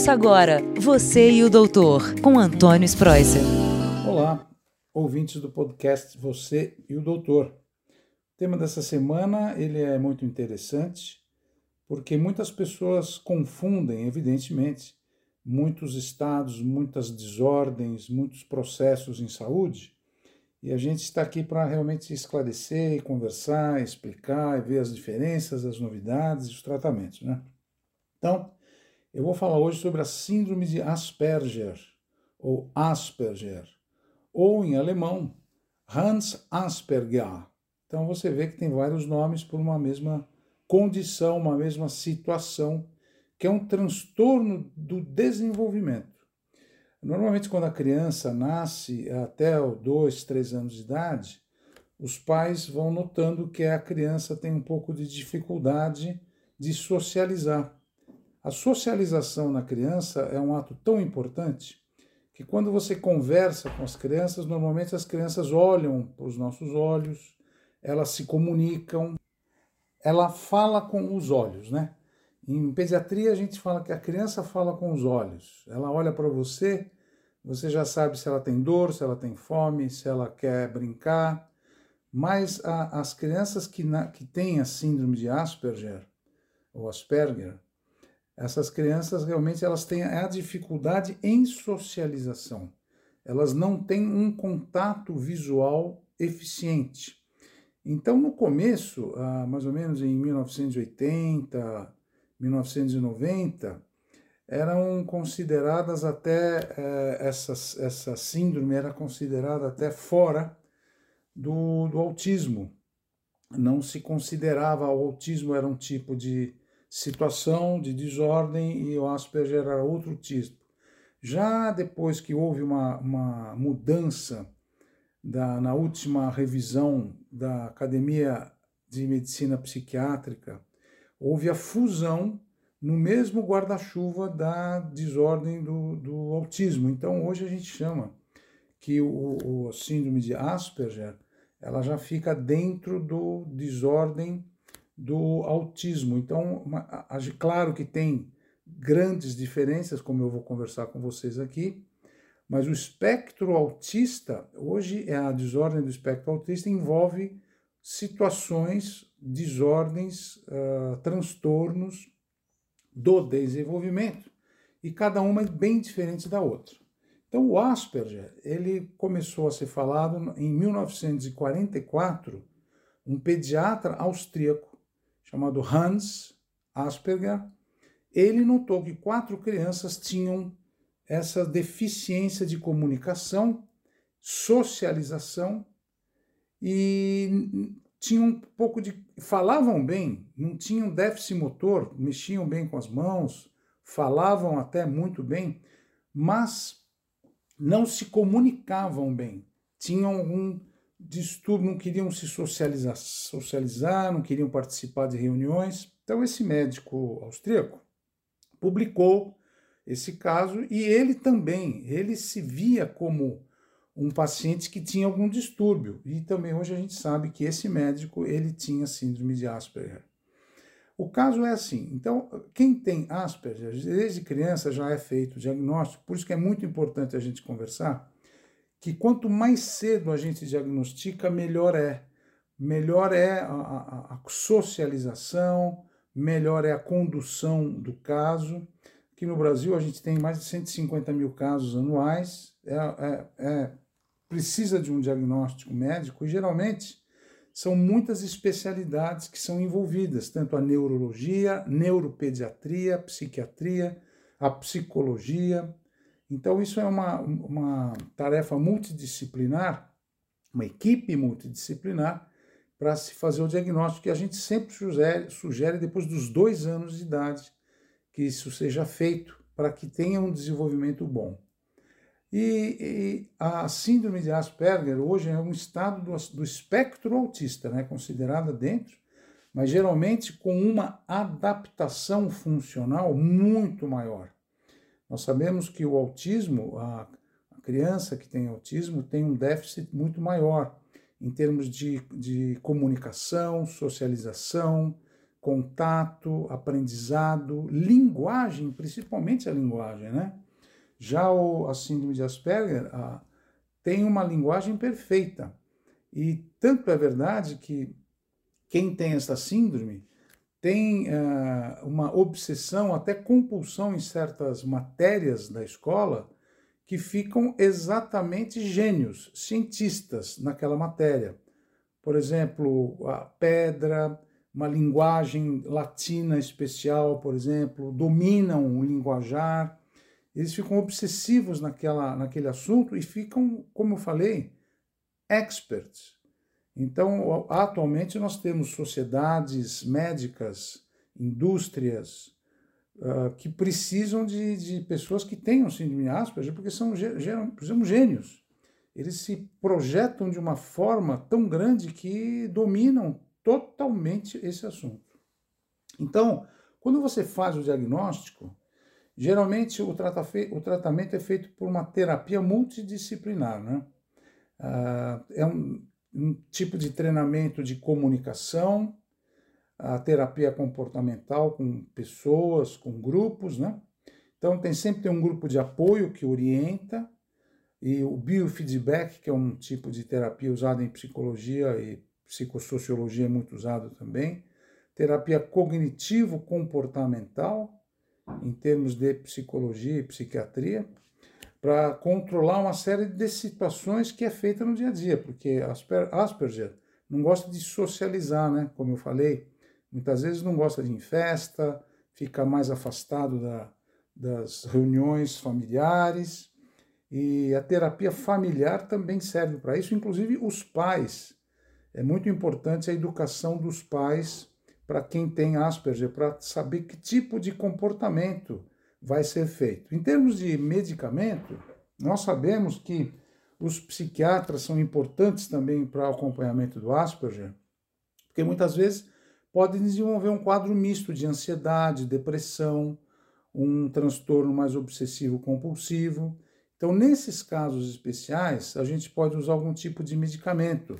Ouça agora Você e o Doutor, com Antônio Spreuser. Olá, ouvintes do podcast Você e o Doutor. O tema dessa semana ele é muito interessante porque muitas pessoas confundem, evidentemente, muitos estados, muitas desordens, muitos processos em saúde. E a gente está aqui para realmente esclarecer, conversar, explicar e ver as diferenças, as novidades os tratamentos. Né? Então, eu vou falar hoje sobre a síndrome de Asperger, ou Asperger, ou em alemão, Hans Asperger. Então você vê que tem vários nomes por uma mesma condição, uma mesma situação, que é um transtorno do desenvolvimento. Normalmente, quando a criança nasce até os dois, três anos de idade, os pais vão notando que a criança tem um pouco de dificuldade de socializar. A socialização na criança é um ato tão importante que quando você conversa com as crianças, normalmente as crianças olham para os nossos olhos, elas se comunicam, ela fala com os olhos, né? Em pediatria a gente fala que a criança fala com os olhos. Ela olha para você, você já sabe se ela tem dor, se ela tem fome, se ela quer brincar. Mas a, as crianças que, na, que têm a síndrome de Asperger ou Asperger, essas crianças realmente elas têm a dificuldade em socialização. Elas não têm um contato visual eficiente. Então, no começo, mais ou menos em 1980, 1990, eram consideradas até, eh, essa, essa síndrome era considerada até fora do, do autismo. Não se considerava, o autismo era um tipo de situação de desordem e o Asperger era outro tipo. Já depois que houve uma, uma mudança da, na última revisão da Academia de Medicina Psiquiátrica, houve a fusão no mesmo guarda-chuva da desordem do, do, autismo. Então, hoje a gente chama que o, o síndrome de Asperger ela já fica dentro do desordem do autismo. Então, uma, claro que tem grandes diferenças, como eu vou conversar com vocês aqui, mas o espectro autista, hoje é a desordem do espectro autista, envolve situações, desordens, uh, transtornos do desenvolvimento, e cada uma é bem diferente da outra. Então, o Asperger, ele começou a ser falado em 1944, um pediatra austríaco chamado Hans Asperger, ele notou que quatro crianças tinham essa deficiência de comunicação, socialização e tinham um pouco de falavam bem, não tinham déficit motor, mexiam bem com as mãos, falavam até muito bem, mas não se comunicavam bem. Tinham algum distúrbio, não queriam se socializar, socializar, não queriam participar de reuniões. Então, esse médico austríaco publicou esse caso e ele também, ele se via como um paciente que tinha algum distúrbio. E também hoje a gente sabe que esse médico, ele tinha síndrome de Asperger. O caso é assim, então, quem tem Asperger, desde criança já é feito o diagnóstico, por isso que é muito importante a gente conversar, que quanto mais cedo a gente diagnostica, melhor é. Melhor é a, a, a socialização, melhor é a condução do caso. Aqui no Brasil a gente tem mais de 150 mil casos anuais, é, é, é, precisa de um diagnóstico médico e geralmente são muitas especialidades que são envolvidas, tanto a neurologia, neuropediatria, psiquiatria, a psicologia, então, isso é uma, uma tarefa multidisciplinar, uma equipe multidisciplinar, para se fazer o diagnóstico, que a gente sempre sugere, sugere depois dos dois anos de idade que isso seja feito, para que tenha um desenvolvimento bom. E, e, a síndrome de Asperger hoje é um estado do, do espectro autista, né, considerada dentro, mas geralmente com uma adaptação funcional muito maior. Nós sabemos que o autismo, a, criança que tem autismo, tem um déficit muito maior em termos de, de comunicação, socialização, contato, aprendizado, linguagem, principalmente a linguagem, né? Já o, a síndrome de Asperger a, tem uma linguagem perfeita. E tanto é verdade que quem tem essa síndrome tem uh, uma obsessão, até compulsão em certas matérias da escola, que ficam exatamente gênios, cientistas naquela matéria. Por exemplo, a pedra, uma linguagem latina especial, por exemplo, dominam o linguajar, eles ficam obsessivos naquela, naquele assunto e ficam, como eu falei, experts. Então, atualmente, nós temos sociedades médicas, indústrias, uh, que precisam de, de, pessoas que tenham síndrome de Asperger, porque são, são gênios. Eles se projetam de uma forma tão grande que dominam totalmente esse assunto. Então, quando você faz o diagnóstico, geralmente o, trata o tratamento é feito por uma terapia multidisciplinar. Né? Uh, é um, um tipo de treinamento de comunicação, a terapia comportamental com pessoas, com grupos, né? Então tem sempre tem um grupo de apoio que orienta e o biofeedback, que é um tipo de terapia usada em psicologia e psicossociologia é muito usado também. Terapia cognitivo-comportamental, em termos de psicologia e psiquiatria, para controlar uma série de situações que é feita no dia a dia, porque Asperger não gosta de socializar, né? Como eu falei, muitas vezes não gosta de ir em festa, fica mais afastado da, das reuniões familiares. E a terapia familiar também serve para isso, inclusive os pais é muito importante a educação dos pais para quem tem Asperger, para saber que tipo de comportamento vai ser feito. Em termos de medicamento, nós sabemos que os psiquiatras são importantes também para o acompanhamento do Asperger, porque muitas vezes podem desenvolver um quadro misto de ansiedade, depressão, um transtorno mais obsessivo compulsivo. Então, nesses casos especiais, a gente pode usar algum tipo de medicamento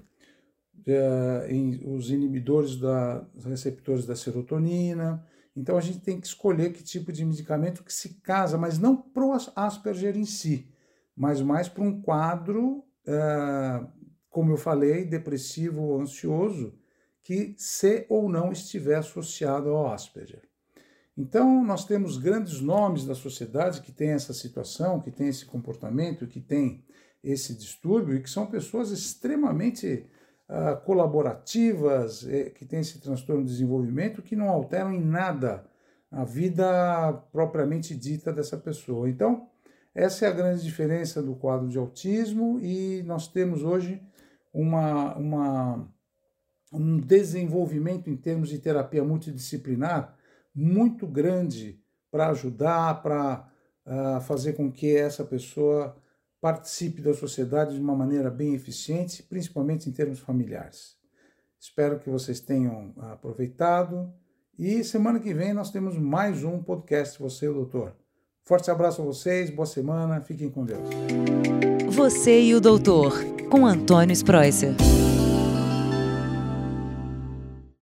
é, em, os inibidores da, receptores da serotonina. Então a gente tem que escolher que tipo de medicamento que se casa, mas não para o Asperger em si, mas mais para um quadro, é, como eu falei, depressivo ou ansioso, que se ou não estiver associado ao Asperger. Então, nós temos grandes nomes da sociedade que têm essa situação, que têm esse comportamento, que têm esse distúrbio e que são pessoas extremamente uh, colaborativas, eh, que têm esse transtorno de desenvolvimento, que não alteram em nada a vida propriamente dita dessa pessoa. Então, essa é a grande diferença do quadro de autismo e nós temos hoje uma, uma, um desenvolvimento em termos de terapia multidisciplinar muito grande para ajudar, para uh, fazer com que essa pessoa participe da sociedade de uma maneira bem eficiente, principalmente em termos familiares. Espero que vocês tenham aproveitado e semana que vem nós temos mais um podcast Você o Doutor. Forte abraço a vocês, boa semana, fiquem com Deus. Você e o Doutor, com Antônio Spreuser.